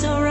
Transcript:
so